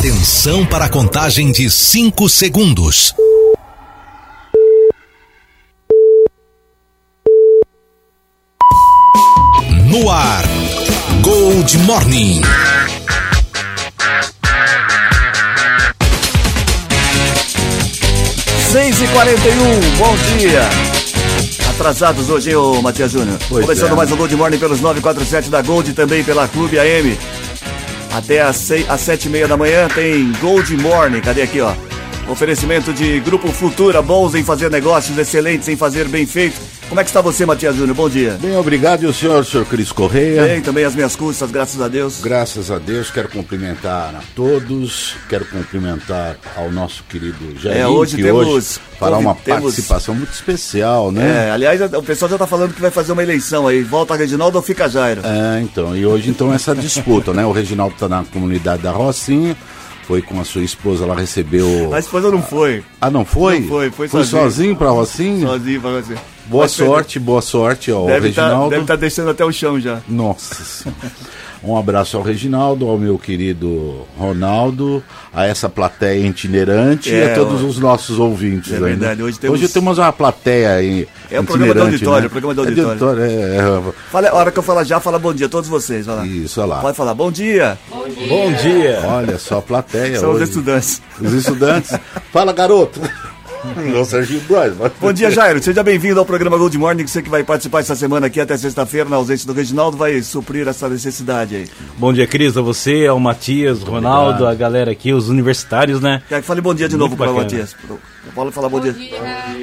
Atenção para a contagem de 5 segundos. No ar, Gold Morning. Seis e quarenta e um, bom dia. Atrasados hoje, hein, ô Matias Júnior? Começando é. mais um Gold Morning pelos 947 da Gold e também pela Clube AM. Até às, seis, sete e meia da manhã tem Gold Morning. Cadê aqui, ó? Oferecimento de Grupo Futura, bons em fazer negócios, excelentes em fazer bem feito. Como é que está você, Matias Júnior? Bom dia. Bem, obrigado. E o senhor, senhor Cris Correia? Bem, também as minhas custas, graças a Deus. Graças a Deus, quero cumprimentar a todos, quero cumprimentar ao nosso querido Jair, É, hoje que temos- hoje fará uma temos- participação muito especial, né? É, aliás, o pessoal já tá falando que vai fazer uma eleição aí. Volta Reginaldo ou fica Jairo? É, então, e hoje então essa disputa, né? O Reginaldo está na comunidade da Rocinha, foi com a sua esposa, ela recebeu... A esposa não foi. Ah, não foi? Não foi, foi Foi sozinho. sozinho pra Rocinha? Sozinho pra você. Boa Mas sorte, boa sorte ao Deve estar Reginaldo. tá deixando até o chão já. Nossa Senhora. Um abraço ao Reginaldo, ao meu querido Ronaldo, a essa plateia itinerante e É, a todos ó. os nossos ouvintes. É aí, né? verdade, hoje temos- temos uma plateia aí. É o programa do auditório, né? o programa do É de auditório. é, é, Fala, a hora que eu falar já, fala bom dia a todos vocês. Lá. Isso, olha lá. Pode falar bom dia. Bom dia. Olha só a plateia São os hoje. estudantes. Os estudantes. Fala, garoto. o Serginho Braz. mas- Bom dia, Jairo. Seja bem-vindo ao programa Gold Morning. Você que vai participar essa semana aqui até sexta-feira, na ausência do Reginaldo, vai suprir essa necessidade aí. Bom dia, Cris, a você, ao Matias, Ronaldo, a galera aqui, os universitários, né? Quer que fale bom dia de novo Muito para o. Matias. Eu falo falar bom dia.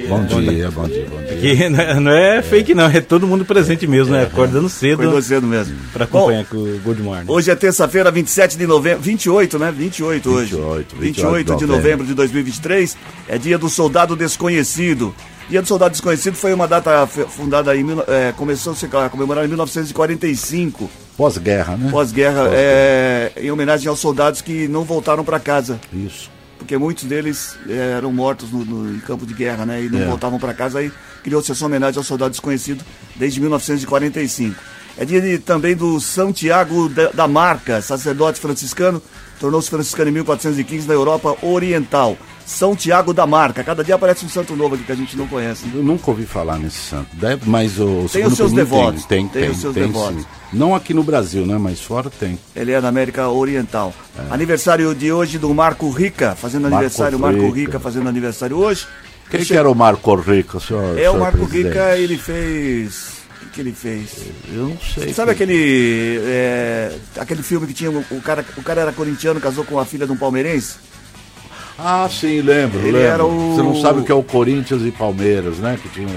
Bom dia, bom dia, bom dia. Não é- não é fake não, é todo mundo presente mesmo, né? Acordando cedo Acordou cedo mesmo. pra Bom, acompanhar com o Good Morning. Hoje é terça-feira, 27 de novembro. 28, né? 28 hoje. 28, 28 de de novembro de 2023. É dia do soldado desconhecido. Dia do soldado desconhecido foi uma data fundada em. É, começou a comemorar em 1945, Pós-guerra, né? pós-guerra, é, em homenagem aos soldados que não voltaram para casa. Isso. Porque muitos deles é, eram mortos no, no- em campo de guerra, né? E não É. voltavam para casa. Aí criou-se essa homenagem ao soldado desconhecido desde 1945. É dia de- também do São Tiago da, da Marca, sacerdote franciscano, tornou-se franciscano em 1415 na Europa Oriental. São Tiago da Marca. Cada dia aparece um santo novo aqui que a gente não conhece. né? Eu nunca ouvi falar nesse santo, Deve- mas o Tem os seus devotos, Tem, tem tem, os seus tem, devotos. sim. Não aqui no Brasil, né? Mas fora tem. Ele é da América Oriental. É. Aniversário de hoje do Marco Rica, fazendo Marco aniversário. Marco Rica. Rica fazendo aniversário hoje. Quem que era o Marco Rico, senhor? É, o senhor Marco presidente? Rica, ele fez. O que, que ele fez? Eu não sei. Sabe quem- aquele. é, aquele filme que tinha. O o cara, o cara era corintiano, casou com a filha de um palmeirense? Ah, sim, lembro, Ele lembro. era o- Você não sabe o que é o Corinthians e Palmeiras, né? Que tinha...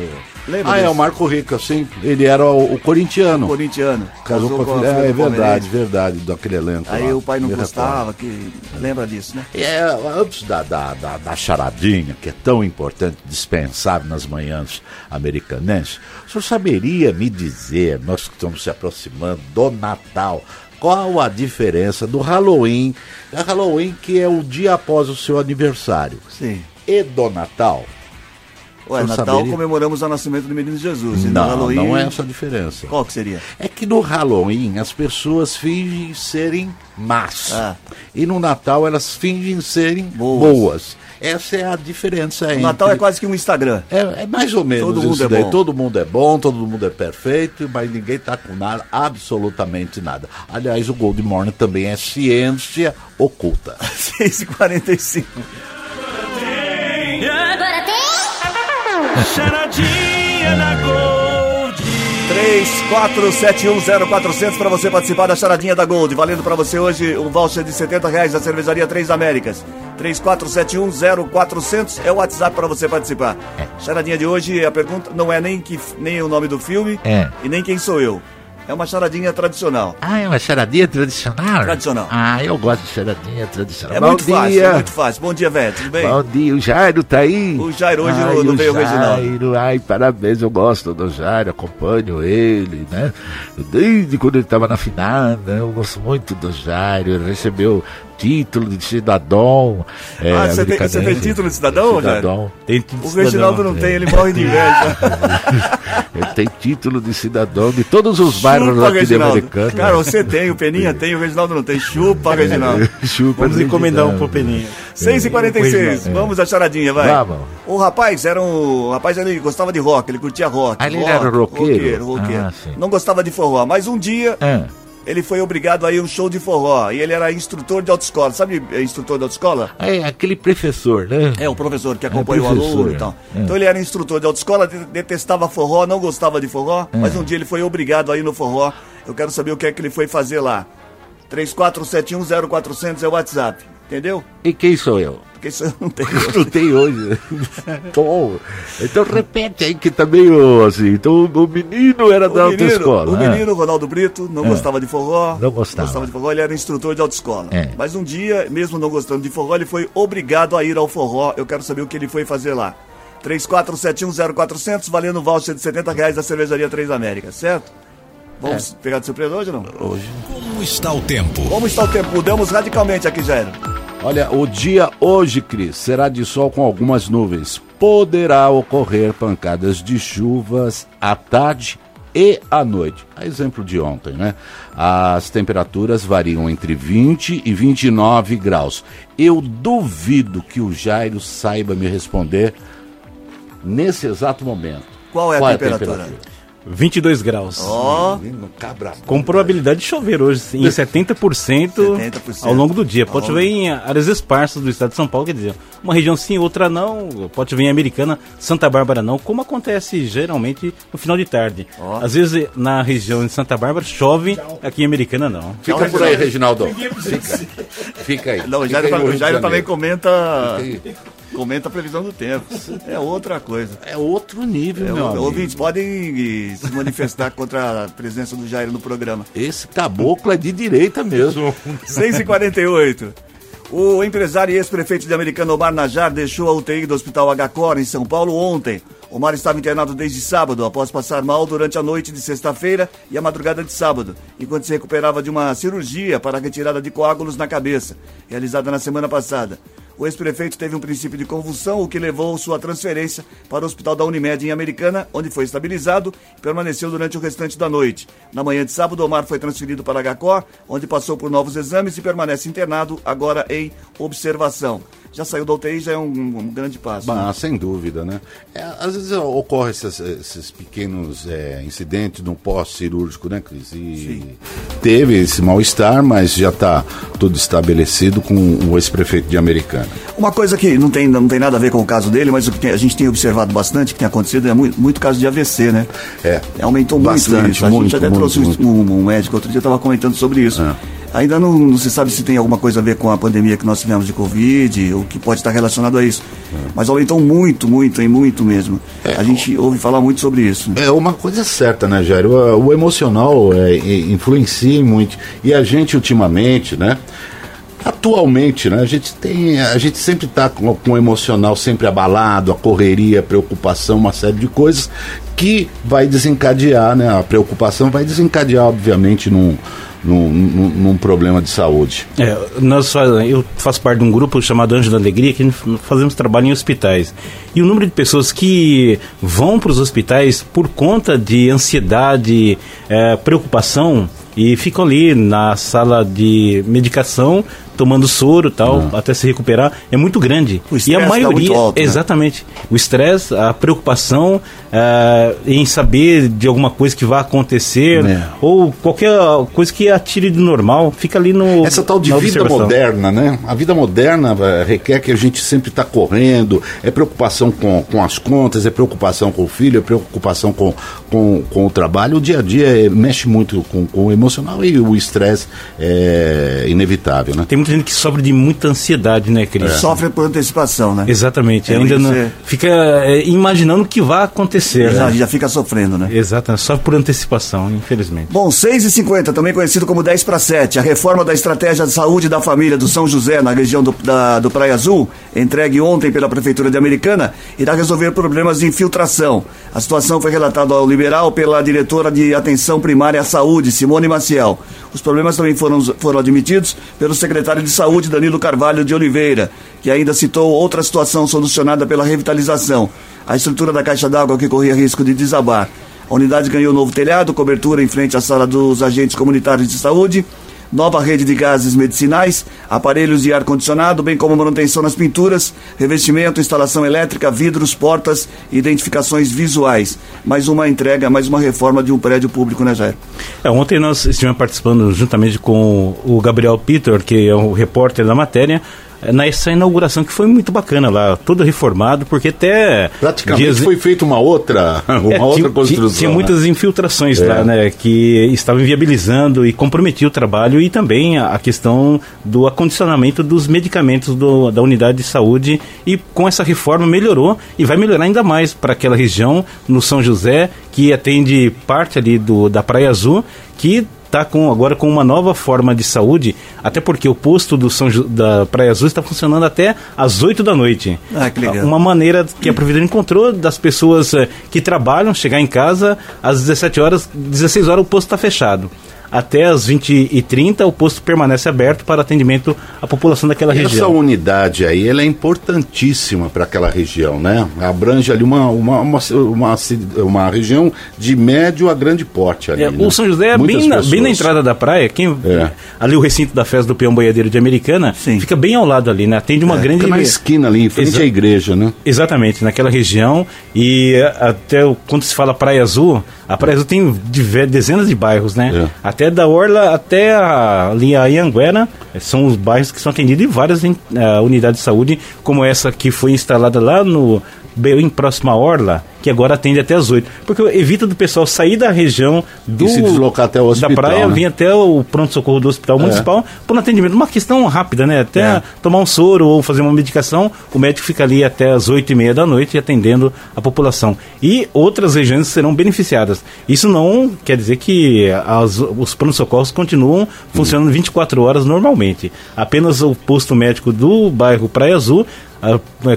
Lembra Ah, é desse? o Marco Rica, sim. Ele era o, o corintiano. Corintiano. Casou com a filha. É, é verdade, verdade, daquele elenco. Aí lá. o pai não gostava, que. Lembra disso, né? É, antes da, da, da, da charadinha, que é tão importante, dispensável nas manhãs americanenses, o senhor saberia me dizer, nós que estamos se aproximando do Natal, qual a diferença do Halloween, da Halloween que é o dia após o seu aniversário, Sim. e do Natal? Ué, Natal saberia. comemoramos o nascimento do menino Jesus. E Não, Halloween. não é essa a diferença. Qual que seria? É que no Halloween as pessoas fingem serem más. Ah. E no Natal elas fingem serem Boas. boas. Essa é a diferença O entre... Natal é quase que um Instagram. É, é mais ou menos Todo mundo isso é daí. bom. Todo mundo é bom, todo mundo é perfeito, mas ninguém tá com nada, absolutamente nada. Aliás, o Gold Morning também é ciência oculta. 6h45. Charadinha na Gold. 34710400 para você participar da charadinha da Gold. Valendo para você hoje um voucher de 70 reais da cervejaria Três Américas. 34710400 é o WhatsApp para você participar. Charadinha de hoje, a pergunta não é nem, que, nem o nome do filme É. e nem quem sou eu. É uma charadinha tradicional. Ah, é uma charadinha tradicional? Tradicional. Ah, eu gosto de charadinha tradicional. É Bom muito fácil, dia. é muito fácil. Bom dia, velho. Tudo bem? Bom dia, o Jairo tá aí? O Jairo hoje Ai, não- veio o Reginaldo. Jairo, ai, parabéns, eu gosto do Jairo, acompanho ele, né? Desde quando ele tava na finada, eu gosto muito do Jairo, ele recebeu título de cidadão. É, ah, você tem, você tem título de cidadão? Cidadão. Tem tudo O cidadão. Reginaldo não tem, ele morre de inveja. Ele tem título de cidadão de todos os bairros de americano. Cara, você tem, o Peninha tem, o Reginaldo não tem. Chupa, Reginaldo. Chupa, Vamos encomendar um pro Peninha. 6 e 46 Reginaldo. vamos à charadinha, vai. Vamos. O rapaz era um. O rapaz ele gostava de rock, ele curtia rock. Ah, ele rock, era roqueiro? roqueiro, roqueiro. Ah, sim. Não gostava de forró, mas um dia Ah, ele foi obrigado a ir a um show de forró. E ele era instrutor de autoescola. Sabe eh, instrutor de autoescola? é aquele professor, né? É, o professor que acompanha o professor, aluno e tal. é. Então ele era instrutor de autoescola, de- detestava forró, não gostava de forró, É. mas um dia ele foi obrigado a ir no forró. Eu quero saber o que é que ele foi fazer lá. 34710400 é o WhatsApp, entendeu? E quem sou eu? Porque isso eu não tenho. Não tem hoje. Bom, então repete aí que tá meio assim. Então o menino era da O menino, autoescola. o né? menino Ronaldo Brito não gostava de forró. Não gostava. de forró, ele era instrutor de autoescola. É. Mas um dia, mesmo não gostando de forró, ele foi obrigado a ir ao forró. Eu quero saber o que ele foi fazer lá. 34710400, valendo voucher de 70 reais da cervejaria Três Américas, certo? Vamos É. pegar de surpresa hoje ou não? Hoje. Como está o tempo? Como está o tempo? Mudamos radicalmente aqui, Jairo. Olha, o dia hoje, Cris, será de sol com algumas nuvens. Poderá ocorrer pancadas de chuvas à tarde e à noite. A exemplo de ontem, né? As temperaturas variam entre 20 e 29 graus. Eu duvido que o Jairo saiba me responder nesse exato momento. Qual é a temperatura? 22 graus. Ó, cabra. Com probabilidade de chover hoje, em 70%, 70%. ao longo do dia. Pode chover em áreas esparsas do estado de São Paulo, quer dizer, uma região sim, outra não. Pode chover em Americana, Santa Bárbara não, como acontece geralmente no final de tarde. Ó. Às vezes na região de Santa Bárbara chove, aqui em Americana não. Fica por aí, Reginaldo. Fica. Fica aí. não, o Fica Jairo, também comenta, Fica aí. Comenta a previsão do tempo. É outra coisa. É outro nível, É, meu amigo. ouvintes podem se manifestar contra a presença do Jair no programa. Esse caboclo é de direita mesmo. 6 e 48 O empresário e ex-prefeito de Americana Omar Najar deixou a UTI do Hospital H-Cor em São Paulo ontem. Omar estava internado desde sábado, após passar mal durante a noite de sexta-feira e a madrugada de sábado, enquanto se recuperava de uma cirurgia para a retirada de coágulos na cabeça, realizada na semana passada. O ex-prefeito teve um princípio de convulsão, o que levou sua transferência para o hospital da Unimed em Americana, onde foi estabilizado e permaneceu durante o restante da noite. Na manhã de sábado, Omar foi transferido para H-Cor, onde passou por novos exames e permanece internado, agora em observação. Já saiu da UTI, já é um, um grande passo. Ah, sem dúvida, né? É, às vezes ocorrem esses, esses pequenos é, incidentes no pós-cirúrgico, né, Cris? E teve esse mal-estar, mas já está tudo estabelecido com o ex-prefeito de Americana. Uma coisa que não tem, não tem nada a ver com o caso dele, mas o que a gente tem observado bastante, que tem acontecido, é muito, muito caso de AVC, né? É. Aumentou muito Bastante, isso. A muito, gente até muito, trouxe um- muito. Um, um médico, outro dia estava comentando sobre isso. É. Ainda não, não se sabe se tem alguma coisa a ver com a pandemia que nós tivemos de Covid, ou que pode estar relacionado a isso. É. Mas aumentou muito, muito, e muito mesmo. A gente ouve falar muito sobre isso. É uma coisa certa, né, Jair? O, o emocional é, influencia muito. E a gente, ultimamente, né? Atualmente, né, a gente tem, a gente sempre está com, com o emocional sempre abalado, a correria, a preocupação, uma série de coisas que vai desencadear, né? A preocupação vai desencadear, obviamente, num, num, num, num problema de saúde. É, nós, eu faço parte de um grupo chamado Anjo da Alegria, que fazemos trabalho em hospitais. E o número de pessoas que vão para os hospitais por conta de ansiedade, é, preocupação, e ficam ali na sala de medicação, tomando soro e tal, até se recuperar, é muito grande. O e a tá maioria, muito alto, né? exatamente, o estresse, a preocupação é, em saber de alguma coisa que vai acontecer, É. ou qualquer coisa que atire do normal, fica ali no Essa tal de vida moderna, né? A vida moderna eh, requer que a gente sempre está correndo, é preocupação com, com as contas, é preocupação com o filho, é preocupação com, com, com o trabalho. O dia a dia eh, mexe muito com, com o emocional e o estresse é inevitável, né? Tem muita gente que sofre de muita ansiedade, né, Cris? Sofre por antecipação, né? Exatamente. É, ainda não, é- fica é, imaginando o que vai acontecer. Já, né? já fica sofrendo, né? Exatamente. Sofre por antecipação, infelizmente. Bom, 6 e 50 também conhecido como 10 para 7, a reforma da estratégia de saúde da família do São José, na região do, da, do Praia Azul, entregue ontem pela Prefeitura de Americana, irá resolver problemas de infiltração. A situação foi relatada ao Liberal pela diretora de Atenção Primária à Saúde, Simone Maciel. Os problemas também foram, foram admitidos pelo secretário de Saúde, Danilo Carvalho de Oliveira, que ainda citou outra situação solucionada pela revitalização: a estrutura da caixa d'água que corria risco de desabar. A unidade ganhou novo telhado, cobertura em frente à sala dos agentes comunitários de saúde, nova rede de gases medicinais, aparelhos de ar-condicionado, bem como manutenção nas pinturas, revestimento, instalação elétrica, vidros, portas identificações visuais. Mais uma entrega, mais uma reforma de um prédio público, né, Jair? É, ontem nós estivemos participando juntamente com o Gabriel Peter, que é o repórter da matéria, nessa inauguração que foi muito bacana lá, todo reformado, porque até. Praticamente dias... foi feita uma outra, uma é, outra construção. Tinha, né? muitas infiltrações é. lá, né? Que estavam inviabilizando e comprometiam o trabalho e também a, a questão do acondicionamento dos medicamentos do, da unidade de saúde. E com essa reforma melhorou e vai melhorar ainda mais para aquela região no São José, que atende parte ali do, da Praia Azul, que está com, agora com uma nova forma de saúde, até porque o posto do São, da Praia Azul está funcionando até às 8 da noite. Ah, que legal. Uma maneira que a Providência encontrou das pessoas eh, que trabalham chegar em casa às 17 horas, 16 horas o posto está fechado até as 20h30 o posto permanece aberto para atendimento à população daquela Essa região. Essa unidade aí ela é importantíssima para aquela região, né? Abrange ali uma, uma, uma, uma, uma região de médio a grande porte ali. É, né? O São José é bem na, bem na, entrada da praia. Quem, é. Ali o recinto da festa do Peão Boiadeiro de Americana Sim. fica bem ao lado ali, né? Atende uma é, grande. Fica na esquina ali, em frente Exa... à igreja, né? Exatamente, naquela região. E até quando se fala Praia Azul, a Praia Azul tem dezenas de bairros, né? É. Até da Orla até a, ali a Ianguera, são os bairros que são atendidos em várias uh, unidades de saúde, como essa que foi instalada lá no bem próxima à Orla, que agora atende até as 8. Porque evita do pessoal sair da região do, e se deslocar até o hospital. Da praia, né? vir até o pronto-socorro do hospital é. municipal por um atendimento. Uma questão rápida, né? Até é. tomar um soro ou fazer uma medicação, o médico fica ali até as 8 e meia da noite atendendo a população. E outras regiões serão beneficiadas. Isso não quer dizer que as, os pronto-socorros continuam funcionando 24 horas normalmente. Apenas o posto médico do bairro Praia Azul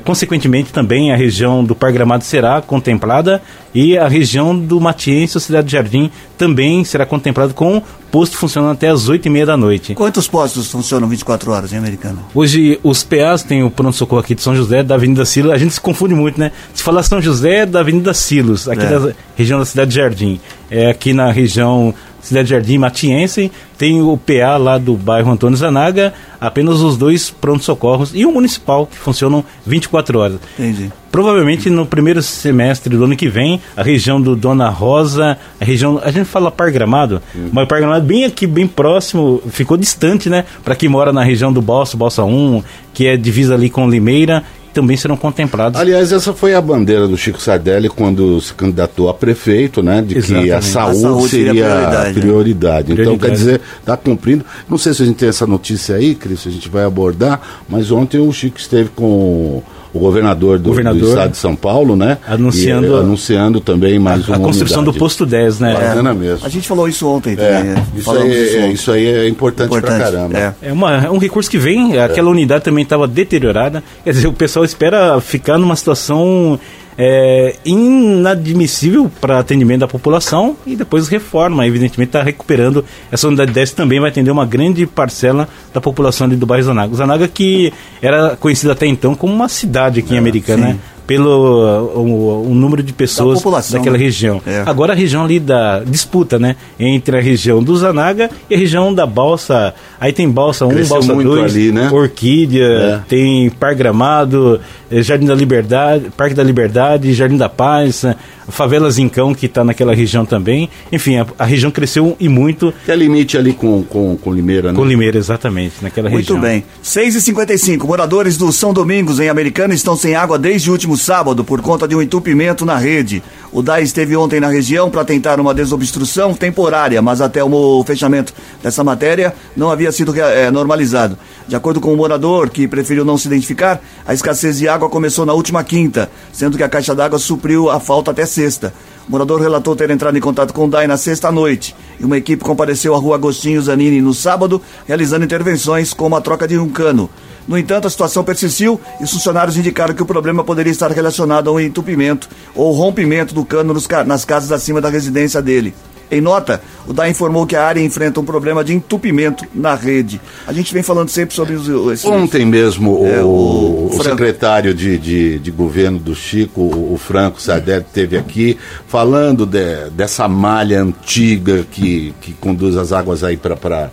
consequentemente, também a região do Parque Gramado será contemplada e a região do Matiense, Cidade de Jardim, também será contemplada com posto funcionando até as 8 e meia da noite. Quantos postos funcionam 24 horas em Americana? Hoje, os PAs têm o pronto-socorro aqui de São José, da Avenida Silos. A gente se confunde muito, né? Se falar São José, da Avenida Silos, aqui é. da região da Cidade de Jardim. É aqui na região Cidade Jardim Matiense, tem o PA lá do bairro Antônio Zanaga, apenas os dois pronto-socorros e o municipal, que funcionam 24 horas. Entendi. Provavelmente no primeiro semestre do ano que vem, a região do Dona Rosa, a região. A gente fala Par Gramado, uhum. mas o Par Gramado bem aqui, bem próximo, ficou distante, né? Para quem mora na região do Balsa, Balsa 1, que é divisa ali com Limeira também serão contemplados. Aliás, essa foi a bandeira do Chico Sardelli quando se candidatou a prefeito, né? De Exatamente. que a saúde, a saúde seria, prioridade. prioridade. Né? Então, quer dizer, está cumprindo. Não sei se a gente tem essa notícia aí, Cris, a gente vai abordar, mas ontem o Chico esteve com o governador do, governador, do estado de São Paulo, né? Anunciando, e, anunciando também mais a, uma A construção unidade. do posto 10, né? Bacana é, mesmo. A gente falou isso ontem é, também. É, isso, aí, isso, é, isso, aí é importante, importante pra caramba. É, é, uma, é um recurso que vem, aquela unidade também estava deteriorada. Quer dizer, o pessoal espera ficar numa situação é, inadmissível para atendimento da população e depois reforma. Evidentemente, está recuperando. Essa unidade 10 também vai atender uma grande parcela da população ali do bairro Zanaga. Zanaga que era conhecido até então como uma cidade aqui em é, Americana, né? Pelo o, o, número de pessoas da daquela né? região. É. Agora a região ali da disputa, né, entre a região do Zanaga e a região da Balsa. Aí tem Balsa 1, Cresceu Balsa 2, ali, né? Orquídea, é. tem Par Gramado, eh, Jardim da Liberdade, Parque da Liberdade, Jardim da Paz, eh, Favela Zincão, que está naquela região também. Enfim, a, a, região cresceu e muito. Que é limite ali com, com, com Limeira, né? Com Limeira, exatamente, naquela muito região. Muito bem. 6h55, moradores do São Domingos, em Americana, estão sem água desde o último sábado por conta de um entupimento na rede. O DAI esteve ontem na região para tentar uma desobstrução temporária, mas até o fechamento dessa matéria não havia sido é, normalizado. De acordo com o morador, que preferiu não se identificar, a escassez de água começou na última quinta, sendo que a caixa d'água supriu a falta até sexta. O morador relatou ter entrado em contato com o DAI na sexta noite e uma equipe compareceu à rua Agostinho Zanini no sábado, realizando intervenções como a troca de um cano. No entanto, a situação persistiu e os funcionários indicaram que o problema poderia estar relacionado a um entupimento ou rompimento do cano nas casas acima da residência dele. Em nota, o DAE informou que a área enfrenta um problema de entupimento na rede. A gente vem falando sempre sobre os. Ontem mesmo É, o, o secretário de, de, de governo do Chico, o, o Franco Sardelli, esteve aqui falando de- dessa malha antiga que, que conduz as águas aí para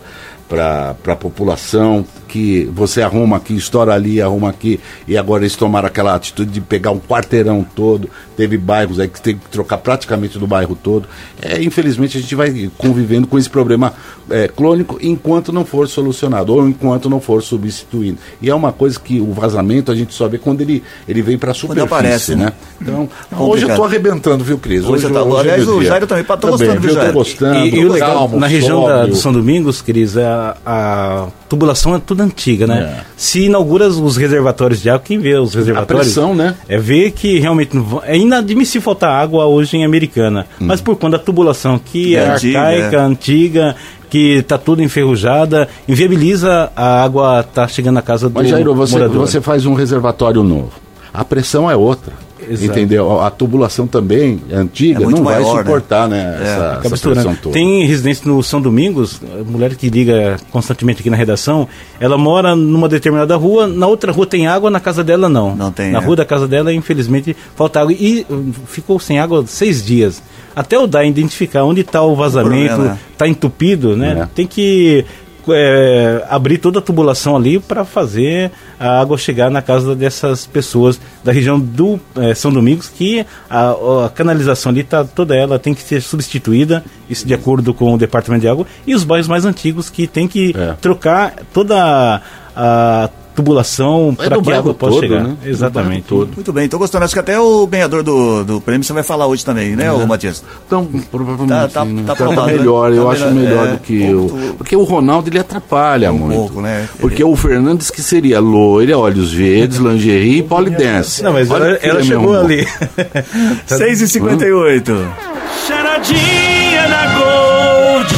para a população, que você arruma aqui, estoura ali, arruma aqui, e agora eles tomaram aquela atitude de pegar um quarteirão todo. Teve bairros aí que teve que trocar praticamente do bairro todo. É, infelizmente a gente vai convivendo com esse problema é, crônico enquanto não for solucionado, ou enquanto não for substituído. E é uma coisa que o vazamento a gente só vê quando ele, ele vem para a superfície, aparece, né? né? Então, Complicado. hoje eu tô arrebentando, viu, Cris? Hoje tá bom. Aliás, meu o dia. Jairo também, tô Também, gostando, viu, viu? Tô Jairo? gostando. E, e o legal, calmo, na região da, do São Domingos, Cris, a, a tubulação é tudo antiga, né? É. Se inaugura os reservatórios de água, quem vê os reservatórios... pressão, né? É ver que realmente não é inadmissível faltar água hoje em Americana. Hum. Mas por conta da tubulação, que é, É antiga, arcaica, é. antiga, que está tudo enferrujada, inviabiliza a água estar chegando na casa do Mas, Jairo, você, morador. você faz um reservatório novo. A pressão é outra. Exato. Entendeu? A tubulação também é antiga, É não vai maior, né? suportar, né? essa, Acaba essa pressão toda. Tem residência no São Domingos, mulher que liga constantemente aqui na redação, ela mora numa determinada rua, na outra rua tem água, na casa dela não. Não tem, Na é. rua da casa dela, infelizmente, falta água. E hum, ficou sem água seis dias. Até o DAE identificar onde está o vazamento, está entupido, né? É. Tem que é, abrir toda a tubulação ali para fazer a água chegar na casa dessas pessoas da região do é, São Domingos, que a, a canalização ali tá toda ela tem que ser substituída, isso de acordo com o Departamento de Água, e os bairros mais antigos que tem que É. trocar toda a, a tubulação É para que a água possa todo, chegar. né? Exatamente. todo. Muito bem, tô gostando. Acho que até o ganhador do, do prêmio você vai falar hoje também, né, ô Matias? Então, provavelmente Tá- tá- sim, né? tá Tá aprovado, né? melhor, eu Tá acho melhor, melhor é. do que Um o. Porque o Ronaldo ele atrapalha Um muito. pouco, né? Porque o Fernandes que seria loira, olhos verdes, lingerie e polidense. Não, mas Olha ela, ela ele é chegou ali. 6 e 58 Charadinha na Gold.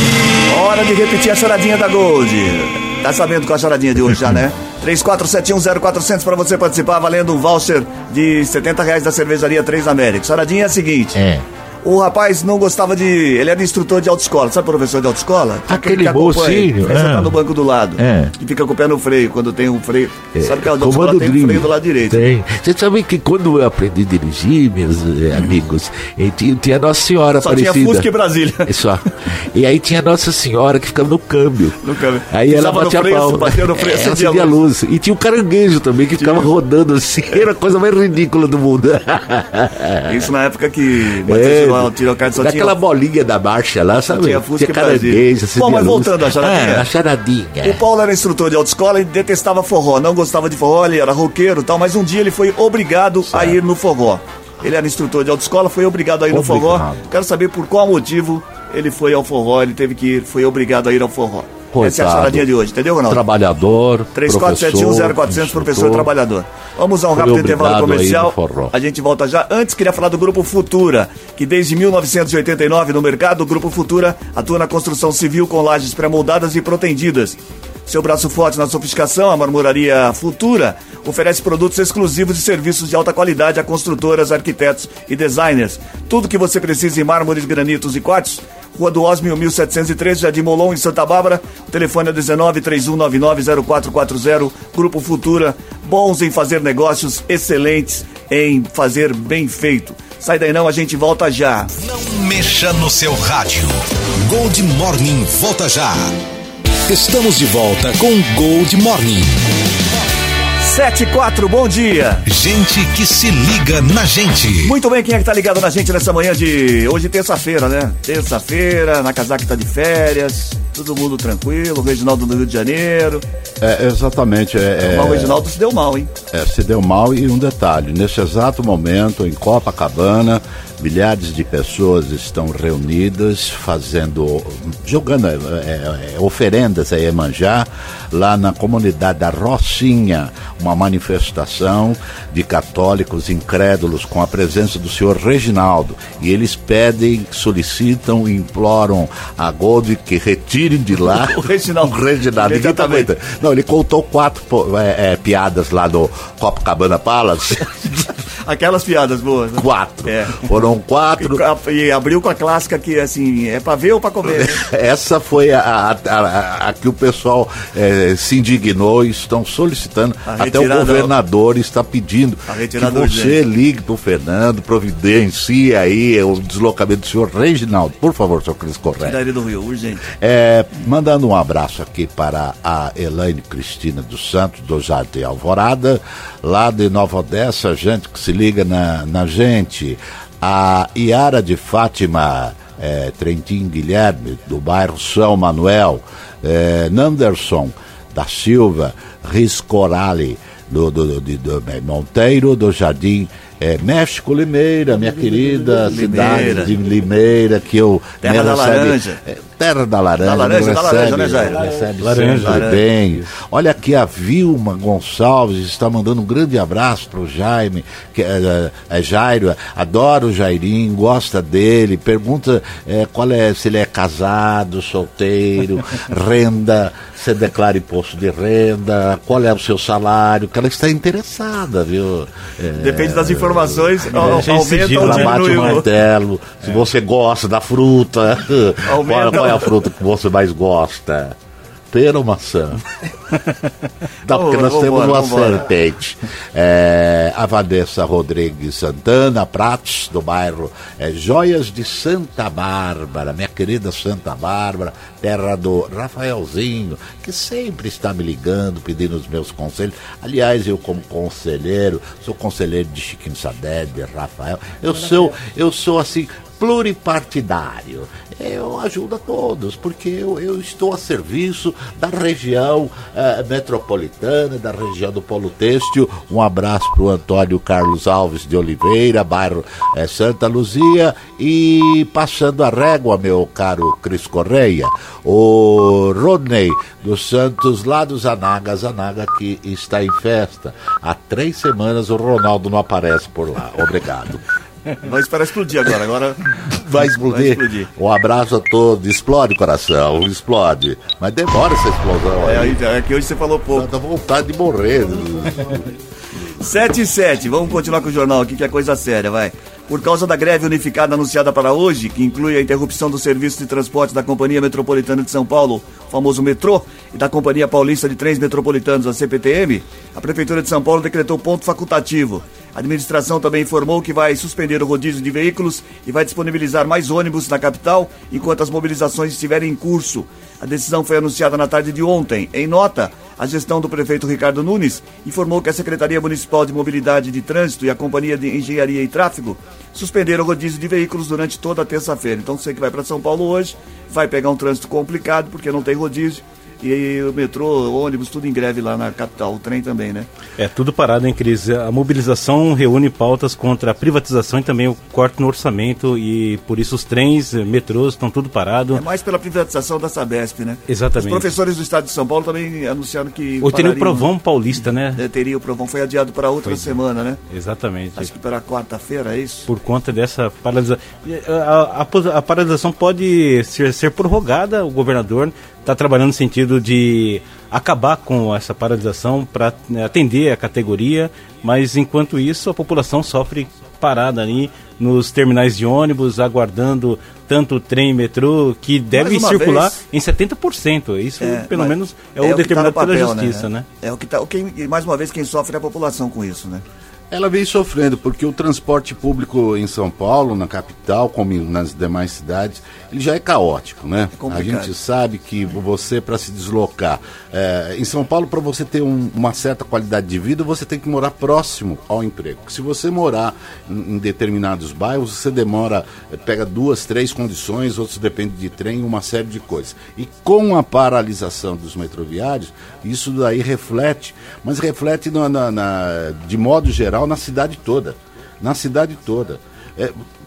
Hora de repetir a choradinha da Gold. Tá sabendo qual a choradinha de hoje já, né? 34710400 para você participar, valendo um voucher de 70 reais da cervejaria Três América. Choradinha é a seguinte. É. O rapaz não gostava de. Ele era instrutor de autoescola. Sabe professor de autoescola? Aquele que você é. tá no banco do lado. É. E fica com o pé no freio quando tem um freio. Sabe que a autoescola tem um freio do lado direito. Tem. Você sabe que quando eu aprendi a dirigir, meus eh, amigos, eh, tinha, tinha Nossa Senhora Só Aparecida. tinha Fusca e Brasília. É só. E aí tinha Nossa Senhora que ficava no câmbio. No câmbio. Aí ela batia freio, a pau. batia no freio, é, acendia a acendia a luz. E tinha o caranguejo também que ficava rodando assim. Era a coisa mais ridícula do mundo. Isso na época que É, A carta só tinha. Daquela bolinha da marcha lá, sabe? tinha Fusca e caranguejo, Bom, mas voltando à charadinha. É, a charadinha. O Paulo era instrutor de autoescola e detestava forró, não gostava de forró, ele era roqueiro e tal, mas um dia ele foi obrigado a ir no forró. Ele era instrutor de autoescola, foi obrigado a ir no forró. Obrigado. Quero saber por qual motivo ele foi ao forró, ele teve que ir, foi obrigado a ir ao forró. Essa é a Coitado. charadinha de hoje, entendeu, Ronaldo? Trabalhador, 34710400, professor trabalhador. Vamos a um rápido intervalo comercial. A gente volta já. Antes, queria falar do Grupo Futura, que desde 1989 no mercado, o Grupo Futura atua na construção civil com lajes pré-moldadas e protendidas. Seu braço forte na sofisticação, a Marmoraria Futura oferece produtos exclusivos e serviços de alta qualidade a construtoras, arquitetos e designers. Tudo que você precisa em mármores, granitos e quartos. Rua do Osmio, 1713, Jardim Molon, em Santa Bárbara. O telefone é 19 3199 0440. Grupo Futura, bons em fazer negócios, excelentes em fazer bem feito. Sai daí não, a gente volta já. Não mexa no seu rádio. Gold Morning volta já. Estamos de volta com Gold Morning. 74, bom dia. Gente que se liga na gente. Muito bem, quem é que tá ligado na gente nessa manhã de hoje, terça-feira, né? Terça-feira, na casaca tá de férias, todo mundo tranquilo, o Reginaldo do Rio de Janeiro. É, exatamente. É, é, Mas o Reginaldo se deu mal, hein? é, se deu mal e um detalhe. Nesse exato momento, em Copacabana, milhares de pessoas estão reunidas, fazendo, jogando é, é, é, oferendas a Iemanjá, lá na comunidade da Rocinha, uma manifestação de católicos incrédulos com a presença do senhor Reginaldo. E eles pedem, solicitam, imploram a Gold que retirem de lá O Reginaldo. o Reginaldo. Ninguém tá. Não, ele contou quatro é, é, piadas lá no Copacabana Palace. Aquelas piadas boas. né? Quatro. É. Quatro. E, e abriu com a clássica que, assim, é pra ver ou pra comer? né? Essa foi a, a, a- a que o pessoal eh, se indignou e estão solicitando. Até o governador está pedindo que você ligue para o Fernando, providencie aí o deslocamento do senhor Reginaldo. Por favor, senhor Cris Correia. Do Rio, urgente. É, mandando um abraço aqui para a Elaine Cristina dos Santos, do Jardim Alvorada, lá de Nova Odessa, gente que se liga na, na gente. A Iara de Fátima, é, Trentin Guilherme, do bairro São Manuel, é, Nanderson da Silva, Riscorali, do, do, do, do- do Monteiro, do Jardim é, México Limeira, minha querida cidade Limeira. de Limeira, que eu Terra me da recebe- laranja. é, Terra da Laranja. Da laranja, me da laranja, né, Jair? Recebe Laranja. sempre bem. Olha aqui, a Vilma Gonçalves está mandando um grande abraço para o Jaime, que é, é, Jairo, adora o Jairinho, gosta dele, pergunta é, qual é, se ele é casado, solteiro, renda, você declara imposto de renda, qual é o seu salário, que ela está interessada, viu? É, Depende das informações, deixa aumenta esse ou ela bate o martelo, se você gosta da fruta, qual, qual é a fruta que você mais gosta? Pera ou maçã? Não, porque nós Vambora, temos uma serpente. É, a Vanessa Rodrigues Santana, Pratos, do bairro é, Joias de Santa Bárbara, minha querida Santa Bárbara, terra do Rafaelzinho, que sempre está me ligando, pedindo os meus conselhos. Aliás, eu como conselheiro, sou conselheiro de Chiquinho Sadé, de Rafael, eu sou, eu sou assim, pluripartidário. Eu ajudo a todos, porque eu, eu estou a serviço da região eh, metropolitana, da região do Polo Têxtil. Um abraço para o Antônio Carlos Alves de Oliveira, bairro eh, Santa Luzia. E passando a régua, meu caro Cris Correia, o Rodney dos Santos, lá do Zanaga, Zanaga que está em festa. Há três semanas o Ronaldo não aparece por lá. Obrigado. Vai esperar explodir agora. Agora Vai explodir. Vai explodir. Um abraço a todos. Explode, coração. Explode. Mas demora essa explosão é, aí. aí, é que hoje você falou pouco. Dá vontade de morrer. 7 e 7, vamos continuar com o jornal aqui, que é coisa séria, vai. Por causa da greve unificada anunciada para hoje, que inclui a interrupção do serviço de transporte da Companhia Metropolitana de São Paulo, o famoso metrô, e da Companhia Paulista de Trens Metropolitanos, a CPTM, a Prefeitura de São Paulo decretou ponto facultativo. A administração também informou que vai suspender o rodízio de veículos e vai disponibilizar mais ônibus na capital enquanto as mobilizações estiverem em curso. A decisão foi anunciada na tarde de ontem. Em nota, a gestão do prefeito Ricardo Nunes informou que a Secretaria Municipal de Mobilidade de Trânsito e a Companhia de Engenharia e Tráfego suspenderam o rodízio de veículos durante toda a terça-feira. Então você que vai para São Paulo hoje vai pegar um trânsito complicado porque não tem rodízio. E o metrô, ônibus, tudo em greve lá na capital. O trem também, né? É tudo parado em crise. A mobilização reúne pautas contra a privatização e também o corte no orçamento e por isso os trens, eh, metrôs estão tudo parado. É mais pela privatização da Sabesp, né? Exatamente. Os professores do estado de São Paulo também anunciaram que. Hoje teria o Provão Paulista, né? né? Teria o Provão, foi adiado para outra é. semana, né? Exatamente. Acho que para quarta-feira, é isso? Por conta dessa paralisação. A, a pos- a paralisação pode ser, ser prorrogada, o governador está trabalhando no sentido de acabar com essa paralisação para atender a categoria, mas enquanto isso a população sofre parada ali nos terminais de ônibus, aguardando tanto o trem e metrô, que deve circular vez- em 70%. Isso, pelo mas menos, é, o o que tá determinado no papel, pela justiça, né? É o que tá. o Quem, e mais uma vez, quem sofre é a população com isso, né? Ela vem sofrendo, porque o transporte público em São Paulo, na capital, como nas demais cidades, ele já é caótico, né? a complicado. gente sabe que você, para se deslocar, eh, em São Paulo, para você ter um- uma certa qualidade de vida, você tem que morar próximo ao emprego. Se você morar em, em determinados bairros, você demora, eh, pega duas, três condições, outros depende de trem, uma série de coisas. E com a paralisação dos metroviários, isso daí reflete, mas reflete na- na- na- de modo geral na cidade toda. Na cidade toda.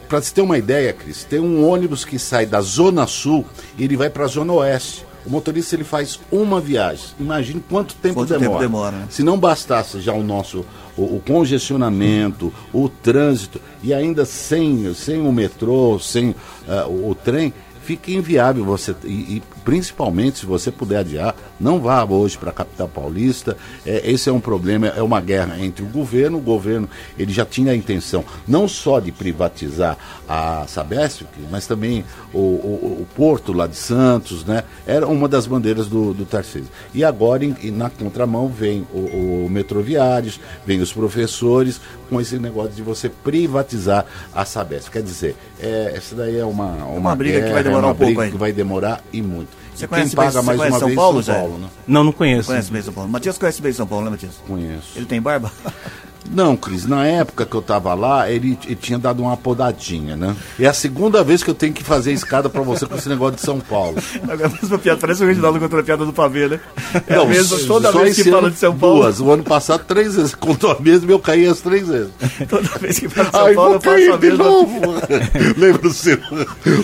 para você ter uma ideia, Cris, tem um ônibus que sai da Zona Sul e ele vai para a Zona Oeste. O motorista ele faz uma viagem. Imagine quanto tempo Quanto tempo demora. demora, né? Se não bastasse já o nosso o, o congestionamento, o trânsito e ainda sem, sem o metrô, sem ah, o, o trem, fica inviável você. E, e principalmente se você puder adiar, não vá hoje para a capital paulista. É, esse é um problema, é uma guerra entre o governo. O governo ele já tinha a intenção não só de privatizar a Sabesp, mas também o, o, o porto lá de Santos, né? Era uma das bandeiras do, do Tarcísio. E agora, em, na contramão, vem o, o Metroviários, vem os professores com esse negócio de você privatizar a Sabesp. Quer dizer, é, essa daí é uma, uma, uma briga guerra, que vai demorar é uma um pouco briga que vai demorar e muito. Você conhece quem paga bem- mais você conhece uma São vez Paulo, São Zé? Paulo, né? Não, não conheço. Conhece bem São Paulo. Matias conhece bem São Paulo, né, Matias? Conheço. Ele tem barba? Não, Cris, na época que eu tava lá, ele, ele tinha dado uma podadinha, né? É a segunda vez que eu tenho que fazer escada pra você com esse negócio de São Paulo. É a mesma piada, parece o Reginaldo contra a piada do pavê, né? É Não, mesma, só toda vez que fala de São Paulo, Duas. O ano passado, três vezes. Contou a mesma e eu caí as três vezes. toda vez que fala de São Ai, Paulo, eu faço a de mesma. novo. Lembra o seu...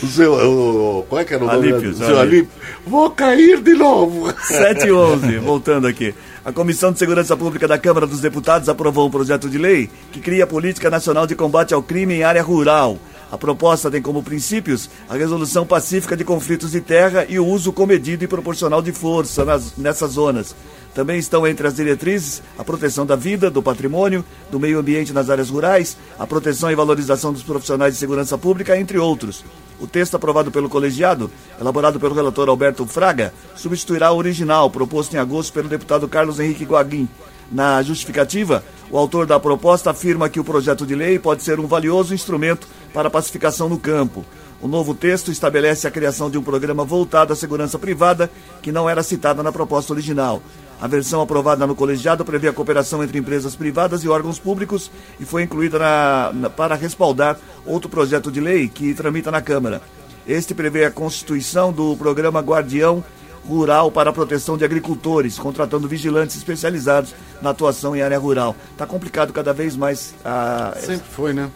O seu o, qual é que era o nome? Alípio, O seu seu Alípio. Vou cair de novo. 7 e 11, voltando aqui. A Comissão de Segurança Pública da Câmara dos Deputados aprovou um projeto de lei que cria a Política Nacional de Combate ao Crime em área rural. A proposta tem como princípios a resolução pacífica de conflitos de terra e o uso comedido e proporcional de força nas- nessas zonas. Também estão entre as diretrizes a proteção da vida, do patrimônio, do meio ambiente nas áreas rurais, a proteção e valorização dos profissionais de segurança pública, entre outros. O texto aprovado pelo colegiado, elaborado pelo relator Alberto Fraga, substituirá o original proposto em agosto pelo deputado Carlos Henrique Guaguin. Na justificativa, o autor da proposta afirma que o projeto de lei pode ser um valioso instrumento para a pacificação no campo. O novo texto estabelece a criação de um programa voltado à segurança privada, que não era citada na proposta original. A versão aprovada no colegiado prevê a cooperação entre empresas privadas e órgãos públicos e foi incluída na- na- para respaldar outro projeto de lei que tramita na Câmara. Este prevê a constituição do programa Guardião Rural para a proteção de agricultores, contratando vigilantes especializados na atuação em área rural. Está complicado cada vez mais ah, Sempre foi, né?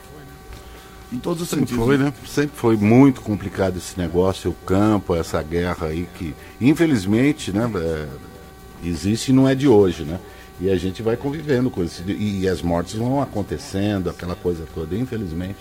em todos os Sempre sentidos. foi, né? Sempre foi muito complicado esse negócio, o campo, essa guerra aí que, infelizmente, né, é, existe e não é de hoje, né? E a gente vai convivendo com isso. E, as mortes vão acontecendo, aquela coisa toda, infelizmente.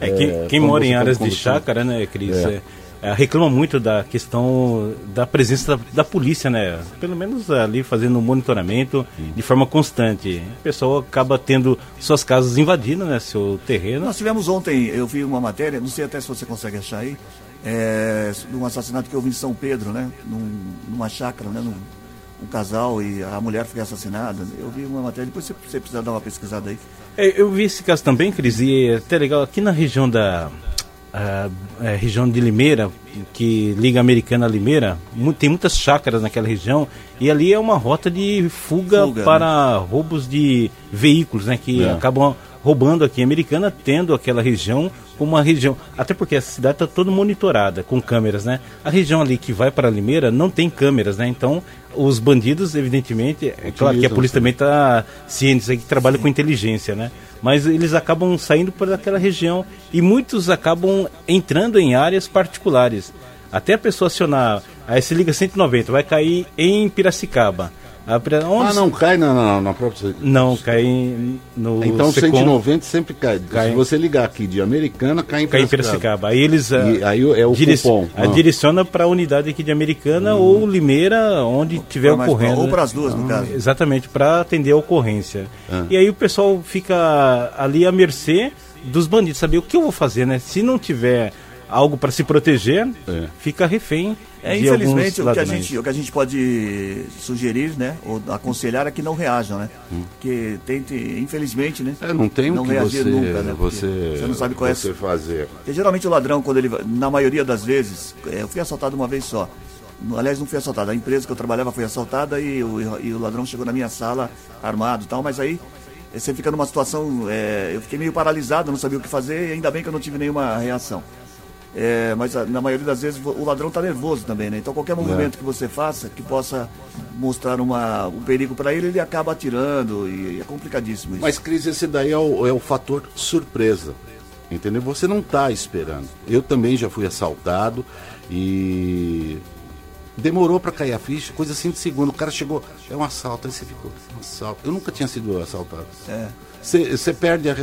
É, quem, É, quem mora em áreas de chácara, né, Cris, É. é, é, reclama muito da questão da presença da, da polícia, né? Pelo menos ali fazendo um monitoramento de forma constante. O pessoal acaba tendo suas casas invadidas, né? Seu terreno. Nós tivemos ontem, eu vi uma matéria, não sei até se você consegue achar aí, é, de um assassinato que houve em São Pedro, né? Num- numa chácara, né? Num, um casal e a mulher foi assassinada. Eu vi uma matéria, depois você, você precisa dar uma pesquisada aí. É, eu vi esse caso também, Cris, e é até legal, aqui na região da a, é, região de Limeira, que liga a Americana a Limeira, tem muitas chácaras naquela região, e ali é uma rota de fuga, Fuga, para roubos de veículos, né, que É. acabam roubando aqui a Americana, tendo aquela região como uma região, até porque essa cidade está toda monitorada com câmeras, né? A região ali que vai para Limeira não tem câmeras, né? Então, os bandidos, evidentemente, é claro que a Utilizam, polícia também está ciente, que trabalha com inteligência, né? Mas eles acabam saindo por aquela região e muitos acabam entrando em áreas particulares. Até a pessoa acionar, aí se liga 190, vai cair em Piracicaba. A Pira- onde Ah, não cai na, na, na própria. Não, cai no Então Secom, 190 sempre cai. Cai. Se você ligar aqui de Americana, cai em cai em Piracicaba. Piracicaba. Aí eles ah, E aí é o direc- cupom. ah, Ah. direciona para a unidade aqui de Americana ou Limeira, onde tiver Pra mais- ocorrendo. Ou né? para as duas, no caso. Exatamente, para atender a ocorrência. Ah. E aí o pessoal fica ali à mercê dos bandidos, saber o que eu vou fazer, né? Se não tiver algo para se proteger, É. fica refém. É, infelizmente, o que, a gente, o que a gente pode sugerir, né? Ou aconselhar é que não reajam, né? Que tente, infelizmente, né? É, não tem não que reagir você, nunca, né? Você, você não sabe qual é. você fazer. Porque geralmente o ladrão, quando ele na maioria das vezes, é, eu fui assaltado uma vez só. Aliás, não fui assaltado. A empresa que eu trabalhava foi assaltada e o, e o ladrão chegou na minha sala armado e tal, mas aí eh, você fica numa situação. é, eu fiquei meio paralisado, não sabia o que fazer e ainda bem que eu não tive nenhuma reação. É, mas a- na maioria das vezes o ladrão está nervoso também, né? Então qualquer movimento que você faça que possa mostrar uma, um perigo para ele, ele acaba atirando e é complicadíssimo isso. Mas, Cris, esse daí é o, é o fator surpresa. Entendeu? Você não está esperando. Eu também já fui assaltado e demorou para cair a ficha, coisa assim de segundo. O cara chegou, é um assalto, aí você ficou, um assalto. Eu nunca tinha sido assaltado. É. Você perde a.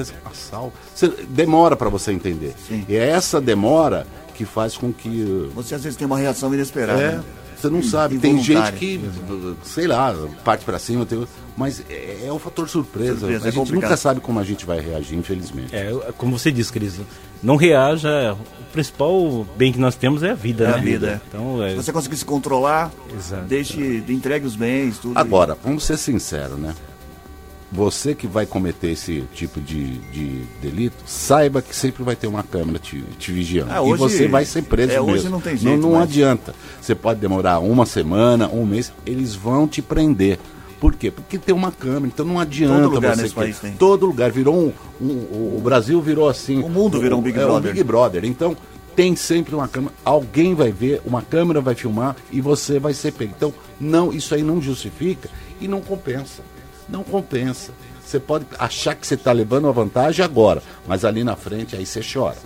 Cê- demora para você entender. Sim. E é essa demora que faz com que uh, Você às vezes tem uma reação inesperada. É, né? Você não sabe. Tem gente que, sei lá, parte pra cima, tem... mas é, é o fator surpresa. Surpresa, a é gente complicado. nunca sabe como a gente vai reagir, infelizmente. É, como você disse, Cris, não reaja. O principal bem que nós temos é a vida, É né? a vida, é. Então, é, Se você conseguir se controlar, Exato. deixe, entregue os bens, tudo. Agora, vamos ser sinceros, né? Você que vai cometer esse tipo de, de delito, saiba que sempre vai ter uma câmera te, te vigiando. E hoje- você vai ser preso é, mesmo. hoje não tem jeito Não, não mais. adianta. Você pode demorar uma semana, um mês, eles vão te prender. Por quê? Porque tem uma câmera, então não adianta Todo lugar você que- país tem. Todo lugar virou um, um- o- o Brasil virou assim. O mundo virou um Big é, Brother. Big Brother. Então tem sempre uma câmera, alguém vai ver, uma câmera vai filmar e você vai ser pego. Então não, isso aí não justifica e não compensa. Não compensa. Você pode achar que você está levando uma vantagem agora, mas ali na frente aí você chora.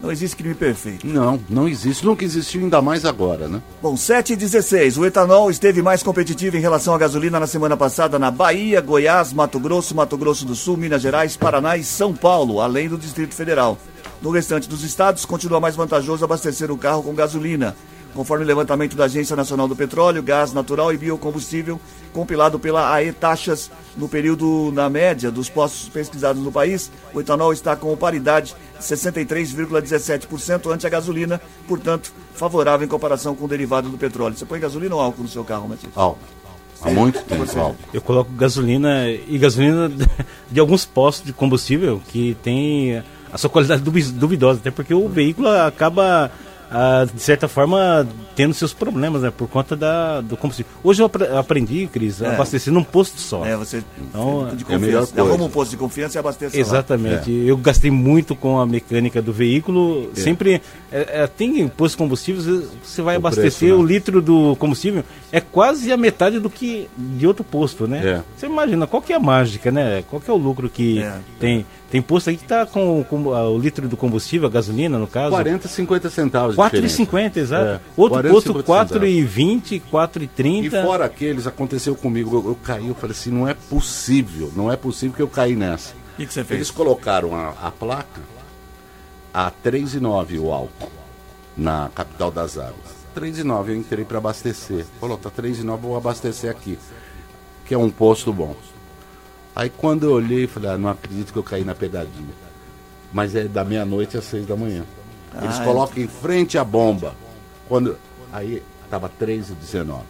Não existe crime perfeito. Não, não existe, nunca existiu, ainda mais agora, né? Bom, 7 e 16. O etanol esteve mais competitivo em relação à gasolina na semana passada na Bahia, Goiás, Mato Grosso, Mato Grosso do Sul, Minas Gerais, Paraná e São Paulo, além do Distrito Federal. No restante dos estados, continua mais vantajoso abastecer o carro com gasolina. Conforme o levantamento da Agência Nacional do Petróleo, Gás Natural e Biocombustível, compilado pela AE Taxas, no período, na média, dos postos pesquisados no país, o etanol está com paridade de 63,17% ante a gasolina, portanto, favorável em comparação com o derivado do petróleo. Você põe gasolina ou álcool no seu carro, Matias? Álcool. Há muito tempo, álcool. Eu coloco gasolina e gasolina de alguns postos de combustível que tem a sua qualidade duvidosa, até porque o veículo acaba, ah, de certa forma, tendo seus problemas, né, por conta da, do combustível. Hoje eu apre- aprendi, Cris, a É. abastecer num posto só. É, você Então, de é confiança. coisa. Arruma um posto de confiança e abastece lá. Exatamente. Eu gastei muito com a mecânica do veículo. É. Sempre é, é, tem posto de combustível, você vai O abastecer preço, né? o litro do combustível é quase a metade do que de outro posto, né? É. Você imagina qual que é a mágica, né? Qual que é o lucro que É. tem? Tem posto aí que tá com, com, ah, o litro do combustível, a gasolina no caso. 40, 50 centavos. de 4,50, exato. É, Outro 40, posto 50 4,20, 4,30. E fora aqueles, aconteceu comigo, eu, eu caí, eu falei assim, não é possível, não é possível que eu caí nessa. O que, que você fez? Eles colocaram a, a placa a 3,9 o álcool na capital das águas. 3,9 eu entrei para abastecer. Falou, tá 3,9 vou abastecer aqui, que é um posto bom. Aí quando eu olhei, falei, ah, não acredito que eu caí na pegadinha. Mas é da meia-noite às seis da manhã. Eles Ah, colocam em frente à bomba. Quando aí tava 3,19.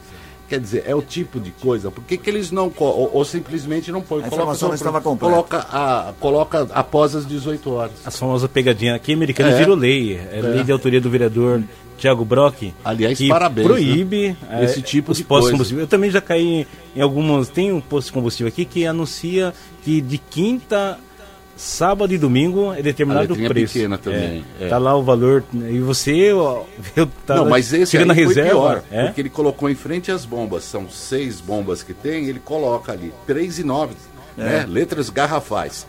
Quer dizer, é o tipo de coisa. Por que, que eles não. Ou, ou simplesmente não põem? A informação não só- estava completa. Coloca, a, coloca após as 18 horas. As famosas pegadinhas. Aqui americana É. virou lei. É, lei de autoria do vereador Tiago Brock. Aliás, que parabéns, proíbe né? é, Esse tipo os de postos coisa. combustível. Eu também já caí em algumas. Tem um posto de combustível aqui que anuncia que de quinta. Sábado e domingo é determinado A o preço. pequena também, É, é. Tá lá o valor. E você. ó, Eu tá não, mas esse na foi reserva. pior, é? porque ele colocou em frente às bombas. São seis bombas que tem, ele coloca ali 3 e 9, É. né? Letras garrafais.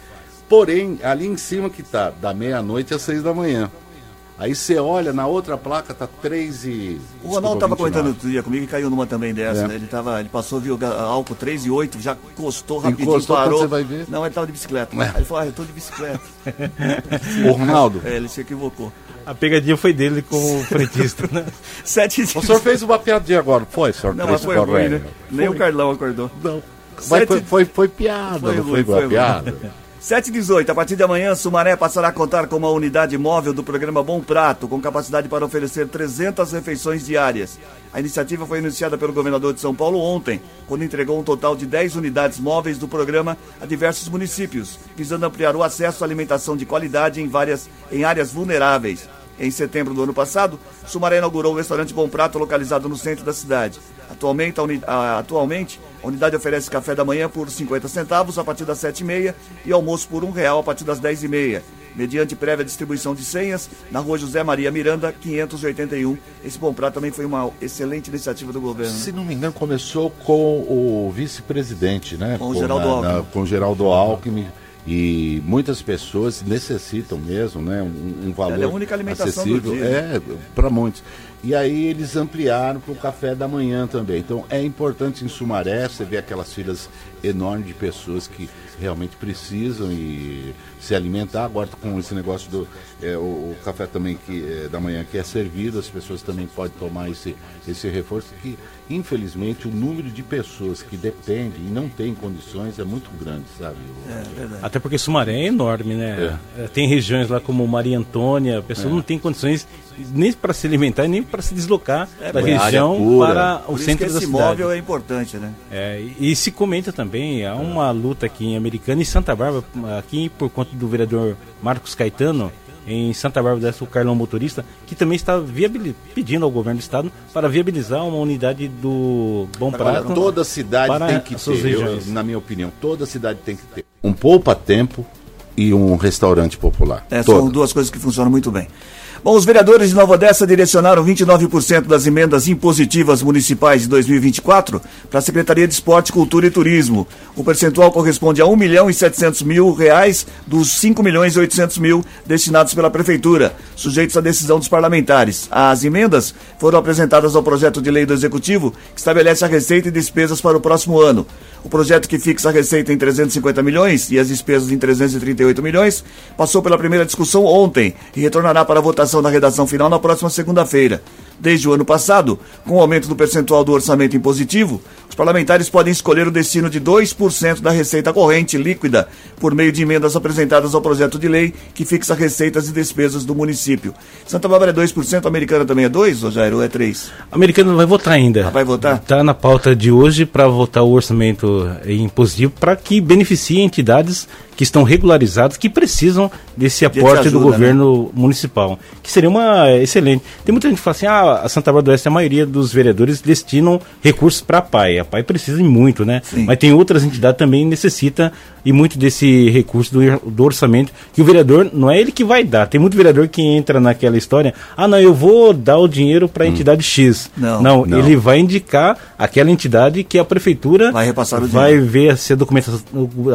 Porém, ali em cima que tá, da meia-noite às seis da manhã. Aí você olha, na outra placa tá 3 e... O Ronaldo estava comentando 29. outro dia comigo e caiu numa também dessa. É. né? Ele, tava, ele passou, viu álcool 3 e 8, já encostou rapidinho, Encostou, parou. você vai ver? Não, ele estava de bicicleta. É. Aí ele falou, ah, eu tô de bicicleta. Ô, Ronaldo, É, ele se equivocou. A pegadinha foi dele com o frentista, né? 7 o senhor fez uma piadinha agora, foi, senhor Não, mas foi ruim, né? Nem o Carlão acordou. Não. Mas Sete- foi, foi, foi piada, Foi não ruim, foi foi piada. 7 e 18, a partir de amanhã, Sumaré passará a contar com uma unidade móvel do programa Bom Prato, com capacidade para oferecer 300 refeições diárias. A iniciativa foi anunciada pelo governador de São Paulo ontem, quando entregou um total de 10 unidades móveis do programa a diversos municípios, visando ampliar o acesso à alimentação de qualidade em, várias, em áreas vulneráveis. Em setembro do ano passado, Sumaré inaugurou o restaurante Bom Prato, localizado no centro da cidade. Atualmente a, uni- a- atualmente, a unidade oferece café da manhã por 50 centavos a partir das 7h30 e almoço por R$ 1 real a partir das 10h30. Mediante prévia distribuição de senhas, na rua José Maria Miranda, 581. Esse Bom Prato também foi uma excelente iniciativa do governo. né? Se não me engano, começou com o vice-presidente, né? Com o Geraldo Alckmin. com o Geraldo Alckmin. E muitas pessoas necessitam mesmo, né? Um, um valor é a única alimentação acessível. dia. É, para muitos. E aí eles ampliaram para o café da manhã também. Então é importante em Sumaré, você vê aquelas filas enormes de pessoas que realmente precisam e se alimentar. Agora com esse negócio do é, o, o café também que é, da manhã que é servido, as pessoas também podem tomar esse, esse reforço que infelizmente o número de pessoas que dependem e não têm condições é muito grande, sabe? O- Até porque Sumaré é enorme, né? É, Tem regiões lá como Maria Antônia, a pessoa não tem condições nem para se alimentar e nem para se deslocar da é área região pura. para o Por isso que centro da esse cidade. imóvel é importante, né? É, e e se comenta também, há uma luta aqui em Americana e Santa Bárbara, aqui por conta do vereador Marcos Caetano, em Santa Bárbara dessa o Carlão Motorista, que também está pedindo ao governo do estado para viabilizar uma unidade do Bom Prato. Toda cidade para tem que ter, eu- na minha opinião, toda cidade tem que ter um poupa-tempo e um restaurante popular. É, são duas coisas que funcionam muito bem. Bom, os vereadores de Nova Odessa direcionaram 29% das emendas impositivas municipais de 2024 para a Secretaria de Esporte, Cultura e Turismo. O percentual corresponde a 1 milhão e 700 mil reais dos 5 milhões e 800 mil destinados pela Prefeitura, sujeitos à decisão dos parlamentares. As emendas foram apresentadas ao projeto de lei do Executivo, que estabelece a receita e despesas para o próximo ano. O projeto que fixa a receita em 350 milhões e as despesas em 338 milhões passou pela primeira discussão ontem e retornará para a votação da redação final na próxima segunda-feira. Desde o ano passado, com o aumento do percentual do orçamento impositivo, os parlamentares podem escolher o destino de 2% da receita corrente líquida por meio de emendas apresentadas ao projeto de lei que fixa receitas e despesas do município. Santa Bárbara é 2%, a americana também é 2%, ou Jair, ou é 3%? O americano vai votar ainda. Ah, vai votar? Está na pauta de hoje para votar o orçamento impositivo para que beneficie entidades que estão regularizadas, que precisam desse aporte do ajuda, governo municipal. Que seria uma excelente. Tem muita gente que fala assim: ah, a Santa Bárbara do Oeste, a maioria dos vereadores destinam recursos para a PAI. A PAI precisa muito, né? Sim. Mas tem outras entidades também necessita e muito desse recurso do, do orçamento. Que o vereador, não é ele que vai dar. Tem muito vereador que entra naquela história: ah, não, eu vou dar o dinheiro para a entidade X. Não. não, Não. ele vai indicar aquela entidade que a prefeitura Vai repassar o vai ver se a documentação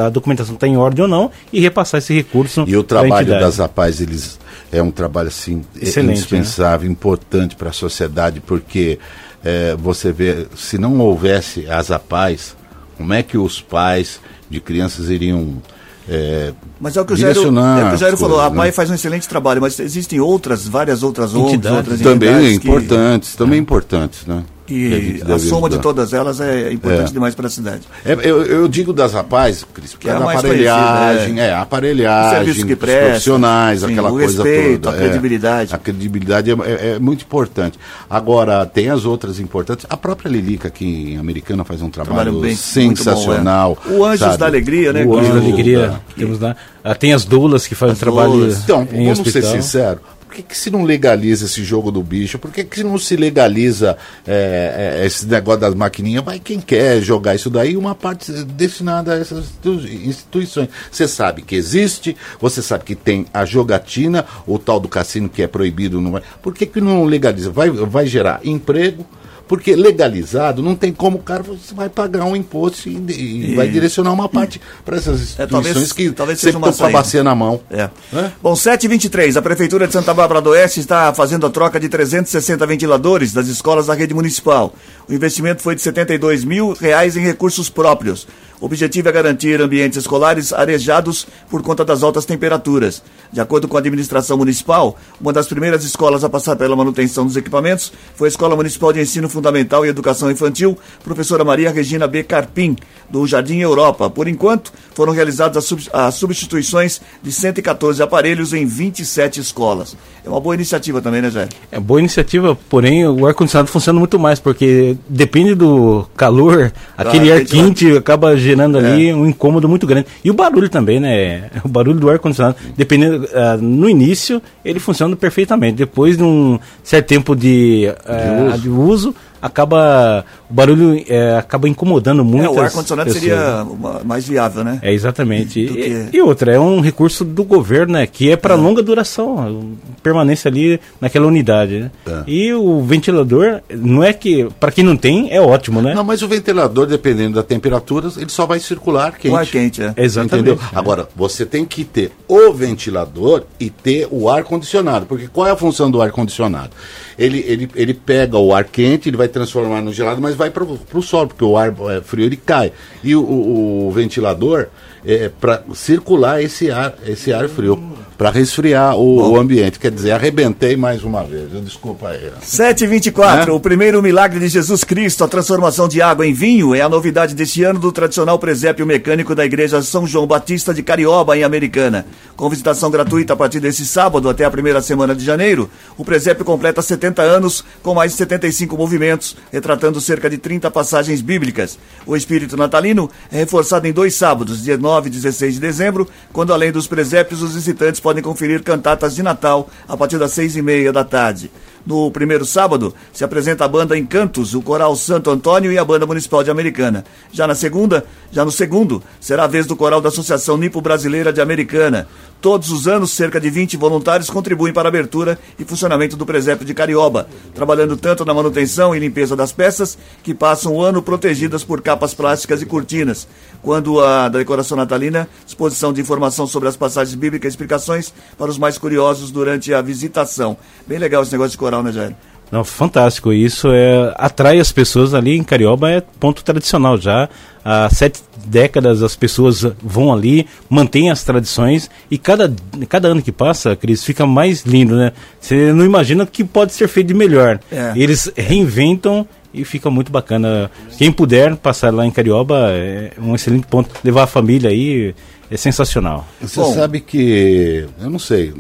a documentação está em ordem ou não e repassar esse recurso E o trabalho das APAES, eles é um trabalho assim Excelente, indispensável, importante para a sociedade, porque é, você vê, se não houvesse as APAES, como é que os pais de crianças iriam é, Mas é o que o Jairo, direcionar é o que o Jairo falou, a né? PAI faz um excelente trabalho, mas existem outras, várias outras ONGs, Entidades. outras também entidades que- importantes, também importantes, né? A E a deve soma de ajudar. todas elas é importante É. demais para a cidade. É, eu, eu digo das rapazes, Cris, porque Que é a a mais aparelhagem, é, a O aparelhagem, que os presta, profissionais, sim, aquela o coisa respeito, toda. a é. credibilidade. a credibilidade é, é- é muito importante. Agora, tem as outras importantes. A própria Lilica aqui em Americana faz um trabalho, Trabalho bem, sensacional. bom, é. O Anjos sabe? da Alegria, né, O que- Anjo da Anjos Alegria da- que temos lá. Ah, tem as doulas que fazem As trabalho doulas. Então, em vamos hospital. ser sinceros. Que, que se não legaliza esse jogo do bicho? Por que, que não se legaliza é, é, esse negócio das maquininhas? Vai quem quer jogar isso daí, uma parte destinada a essas institu- instituições. Você sabe que existe, você sabe que tem a jogatina, o tal do cassino que é proibido. Não vai. Por que, que não legaliza? Vai, vai gerar emprego. Porque legalizado, não tem como o cara você vai pagar um imposto e, e vai direcionar uma parte para essas instituições talvez- que talvez sempre estão com a bacia na mão. É. Hã? Bom, 7h23, a Prefeitura de Santa Bárbara do Oeste está fazendo a troca de 360 ventiladores das escolas da rede municipal. O investimento foi de 72 mil reais em recursos próprios. O objetivo é garantir ambientes escolares arejados por conta das altas temperaturas. De acordo com a administração municipal, uma das primeiras escolas a passar pela manutenção dos equipamentos foi a Escola Municipal de Ensino Fundamental e Educação Infantil, professora Maria Regina B. Carpim, do Jardim Europa. Por enquanto, foram realizadas as sub- as substituições de 114 aparelhos em 27 escolas. É uma boa iniciativa também, né, Jair? É boa iniciativa, porém o ar-condicionado funciona muito mais, porque depende do calor, aquele Ah, ar quente acaba gerando ali É. um incômodo muito grande. E o barulho também, né? O barulho do ar-condicionado, dependendo, ah, no início ele funciona perfeitamente. Depois de um certo tempo de, ah, de uso, acaba o barulho é, acaba incomodando muito. É, o ar-condicionado seria uma, mais viável, né? É, exatamente. E, que... e, outra, é um recurso do governo, né? Que é para é. longa duração, permanência ali naquela unidade. Né? É. E o ventilador, não é que, para quem não tem, é ótimo, né? Não, mas o ventilador, dependendo da temperatura, ele só vai circular quente. O ar quente, é. Exatamente. Entendeu? É. Agora, você tem que ter o ventilador e ter o ar-condicionado. Porque qual é a função do ar-condicionado? Ele, ele, ele pega o ar quente, ele vai transformar no gelado, mas vai para o solo, porque o ar é frio ele cai. E o, o, o ventilador é para circular esse ar, esse ar frio para resfriar o, o, ambiente. Quer dizer, arrebentei mais uma vez. Desculpa aí. 724, é? o primeiro milagre de Jesus Cristo, a transformação de água em vinho, é a novidade deste ano do tradicional presépio mecânico da Igreja São João Batista de Carioba, em Americana. Com visitação gratuita a partir desse sábado até a primeira semana de janeiro, o presépio completa 70 anos, com mais de 75 movimentos, retratando cerca de 30 passagens bíblicas. O espírito natalino é reforçado em dois sábados, dia 9 e 16 de dezembro, quando além dos presépios, os visitantes podem conferir cantatas de Natal a partir das seis e meia da tarde. No primeiro sábado, se apresenta a banda Encantos, o Coral Santo Antônio e a Banda Municipal de Americana. Já na segunda, já no segundo, será a vez do Coral da Associação Nipo Brasileira de Americana. Todos os anos, cerca de 20 voluntários contribuem para a abertura e funcionamento do presépio de Carioba, trabalhando tanto na manutenção e limpeza das peças, que passam o ano protegidas por capas plásticas e cortinas. Quando a da decoração natalina, exposição de informação sobre as passagens bíblicas e explicações para os mais curiosos durante a visitação. Bem legal esse negócio de coral, né, Jair? Não, fantástico. Isso é, atrai as pessoas ali em Carioba, é ponto tradicional já. Há sete décadas as pessoas vão ali, mantêm as tradições e cada, cada ano que passa, Cris, fica mais lindo, né? Você não imagina que pode ser feito de melhor. É. Eles reinventam e fica muito bacana. Quem puder passar lá em Carioba é um excelente ponto. Levar a família aí é sensacional. Você Bom, sabe que, eu não sei,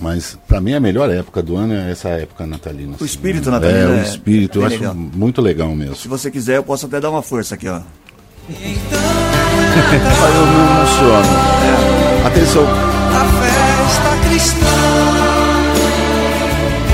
mas para mim a melhor época do ano é essa época natalina. O assim, espírito né? natalino. É, o espírito, é eu acho legal. muito legal mesmo. Se você quiser, eu posso até dar uma força aqui, ó. Então, eu me emociono. É. Atenção. A festa cristã.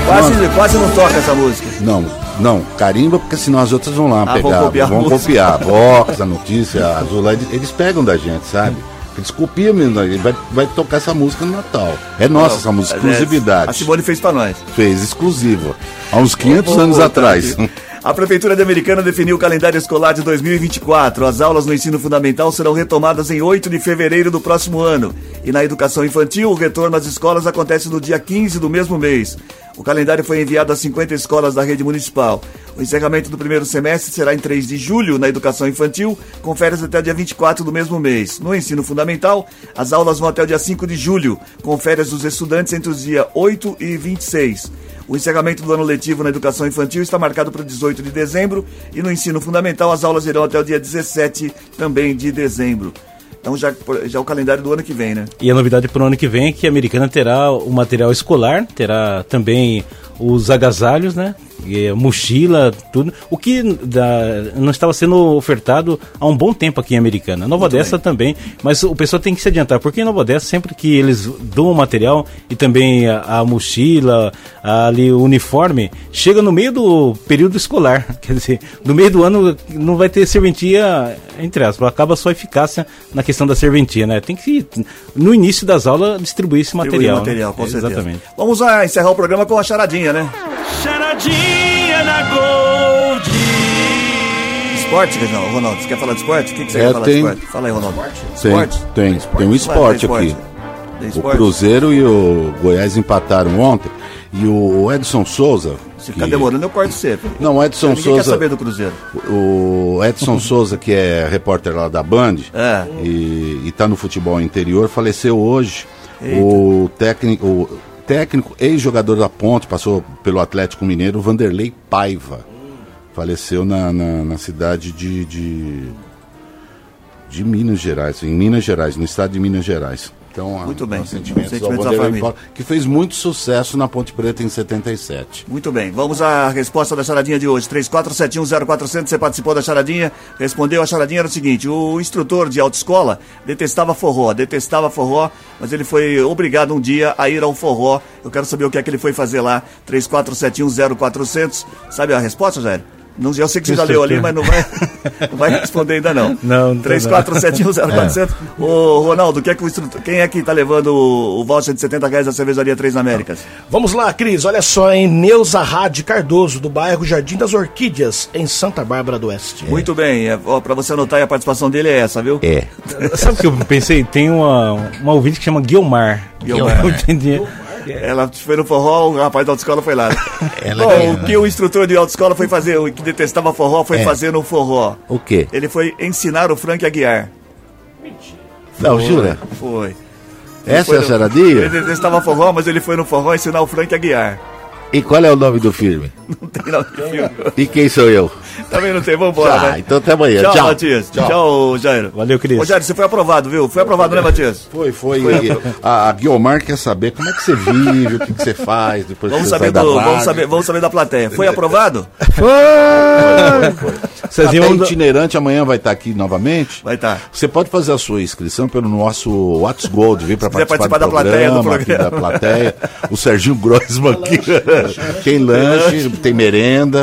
Quase, quase não toca essa música. Não, não, carimba, porque senão as outras vão lá ah, pegar. Vão copiar. Vão copiar. Box, a notícia, a Azul, eles pegam da gente, sabe? Eles copiam mesmo, ele vai, vai tocar essa música no Natal. É nossa essa música, é, exclusividade. A Simone fez para nós. Fez, exclusiva. Há uns 500 anos atrás. A Prefeitura de Americana definiu o calendário escolar de 2024. As aulas no ensino fundamental serão retomadas em 8 de fevereiro do próximo ano. E na educação infantil, o retorno às escolas acontece no dia 15 do mesmo mês. O calendário foi enviado a 50 escolas da rede municipal. O encerramento do primeiro semestre será em 3 de julho na educação infantil, com férias até o dia 24 do mesmo mês. No ensino fundamental, as aulas vão até o dia 5 de julho, com férias dos estudantes entre os dias 8 e 26. O encerramento do ano letivo na educação infantil está marcado para 18 de dezembro e no ensino fundamental as aulas irão até o dia 17 também de dezembro. Então já, já é o calendário do ano que vem, né? E a novidade para o ano que vem é que a Americana terá o material escolar, terá também os agasalhos, né? E mochila, tudo. O que da, não estava sendo ofertado há um bom tempo aqui em Americana. Nova Muito Odessa bem. também, mas o pessoal tem que se adiantar, porque em Nova Odessa, sempre que eles dão o material e também a, a mochila, a, ali o uniforme, chega no meio do período escolar. Quer dizer, no meio do ano não vai ter serventia, entre aspas, acaba só a eficácia na questão da serventia, né? Tem que, no início das aulas, distribuir esse material. Distribuir material, né? com certeza. Exatamente. Vamos encerrar o programa com a charadinha, né? Charadinha na Gold. Esporte, Ronaldo? Você quer falar de esporte? O que, que você é, quer falar tem... de esporte? Fala aí, Ronaldo. Tem, esporte? Tem, esporte. tem um esporte, aqui. O Cruzeiro e o Goiás empataram ontem. E o Edson Souza. Se ficar que... demorando, eu corto sempre. Não, o Edson Ninguém Souza. quer saber do Cruzeiro. O Edson Souza, que é repórter lá da Band é. e está no futebol interior, faleceu hoje. Eita. O técnico. O, técnico, ex-jogador da Ponte, passou pelo Atlético Mineiro, Vanderlei Paiva. Faleceu na, na, na cidade de, de, de, Minas Gerais, em Minas Gerais, no estado de Minas Gerais. Então, muito bem. Sentimentos, sentimentos da família. que fez muito sucesso na Ponte Preta em 77. Muito bem. Vamos à resposta da charadinha de hoje. 34710400, você participou da charadinha, respondeu. A charadinha era o seguinte: o instrutor de autoescola detestava forró, detestava forró, mas ele foi obrigado um dia a ir ao forró. Eu quero saber o que é que ele foi fazer lá. 34710400. Sabe a resposta, Jair? Não, eu sei que você já leu ali, mas não vai, não vai responder ainda não. Não, não 34710400. Ô, Ronaldo, quem é, que o instrutor- quem é que tá levando o, o voucher de 70 reais da cervejaria Três Américas? Vamos lá, Cris, olha só, em Neuza Rade Cardoso, do bairro Jardim das Orquídeas, em Santa Bárbara do Oeste. Muito bem, é, ó, pra você anotar, e a participação dele é essa, viu? É. Sabe o que eu pensei? Tem uma, uma ouvinte que chama Guilmar. Guilmar. Eu entendi. Ela foi no forró, o rapaz da autoescola foi lá. Ela Bom, o que o instrutor de autoescola foi fazer, o que detestava forró, foi É. fazer no forró. O quê? Ele foi ensinar o Frank Aguiar. Não, jura? Foi. Essa é a? Ele detestava forró, mas ele foi no forró ensinar o Frank Aguiar. E qual é o nome do filme? Não tem nada de filme. E quem sou eu? Também não tem, vambora, Tá, né? então até amanhã. Tchau, Tchau. Matias. Tchau, Jairo. Valeu, Cris. Ô, Jairo, você foi aprovado, viu? Foi aprovado, né, Matias? Foi, foi. A, a Guiomar quer saber como é que você vive, o que, que você faz depois Vamos que você saber, do, vamos, saber, vamos saber da plateia. Foi aprovado? Cezinha, Até vamos dar- itinerante amanhã vai estar aqui novamente. Vai estar. Você pode fazer a sua inscrição pelo nosso Whats Gold, vir para participar, participar do da plateia do programa, aqui programa. da plateia. O Serginho Grossman aqui. tem lanche, tem merenda.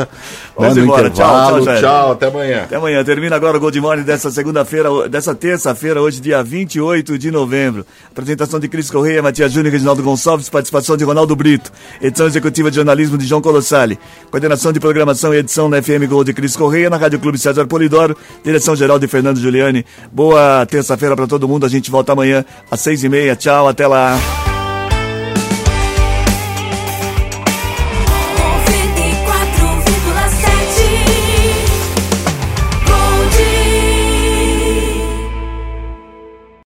Né, Vamos embora. Tchau, intervalo. tchau, Jair. tchau, até amanhã. Até amanhã. Termina agora o Gold Morning dessa segunda-feira, dessa terça-feira, hoje, dia 28 de novembro. Apresentação de Cris Correia, Matias Júnior e Reginaldo Gonçalves, participação de Ronaldo Brito, edição executiva de jornalismo de João Colossali, coordenação de programação e edição na FM Gold de Cris Correia, na Rádio Clube César Polidoro, direção geral de Fernando Giuliani. Boa terça-feira para todo mundo. A gente volta amanhã às seis e meia. Tchau, até lá.